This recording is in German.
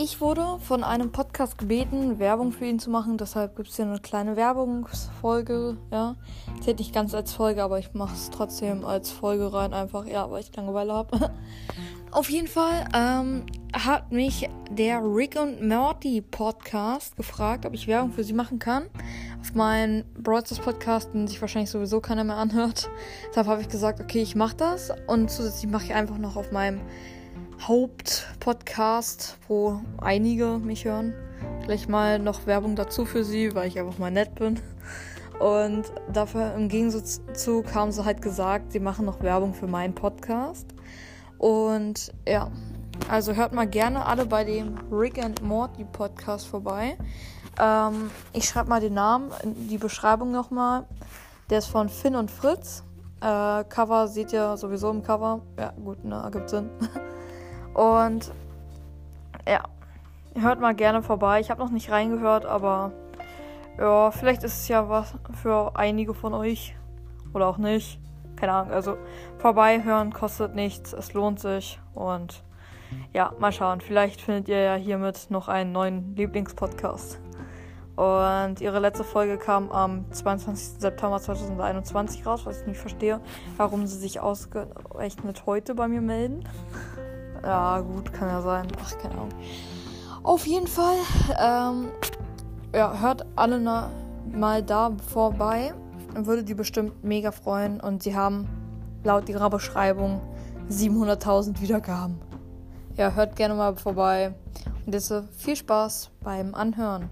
ich wurde von einem Podcast gebeten, Werbung für ihn zu machen. Deshalb gibt es hier eine kleine Werbungsfolge. Ja, zählt nicht ganz als Folge, aber ich mache es trotzdem als Folge rein. Einfach, ja, weil ich Langeweile habe. Auf jeden Fall ähm, hat mich der Rick und Morty Podcast gefragt, ob ich Werbung für sie machen kann. Auf meinen Broadcast Podcast, den sich wahrscheinlich sowieso keiner mehr anhört. Deshalb habe ich gesagt, okay, ich mache das. Und zusätzlich mache ich einfach noch auf meinem Hauptpodcast, wo einige mich hören. Gleich mal noch Werbung dazu für sie, weil ich einfach mal nett bin. Und dafür im Gegensatz zu haben sie halt gesagt, sie machen noch Werbung für meinen Podcast. Und ja, also hört mal gerne alle bei dem Rick and Morty Podcast vorbei. Ähm, ich schreibe mal den Namen in die Beschreibung nochmal. Der ist von Finn und Fritz. Äh, Cover seht ihr sowieso im Cover. Ja, gut, ne, ergibt Sinn. Und ja, hört mal gerne vorbei. Ich habe noch nicht reingehört, aber ja, vielleicht ist es ja was für einige von euch. Oder auch nicht. Keine Ahnung. Also vorbei hören kostet nichts. Es lohnt sich. Und ja, mal schauen. Vielleicht findet ihr ja hiermit noch einen neuen Lieblingspodcast. Und ihre letzte Folge kam am 22. September 2021 raus, was ich nicht verstehe, warum sie sich ausgerechnet heute bei mir melden. Ja, gut, kann ja sein. Ach, keine Ahnung. Auf jeden Fall, ähm, ja, hört alle mal da vorbei. Würde die bestimmt mega freuen. Und sie haben laut ihrer Beschreibung 700.000 Wiedergaben. Ja, hört gerne mal vorbei. Und jetzt viel Spaß beim Anhören.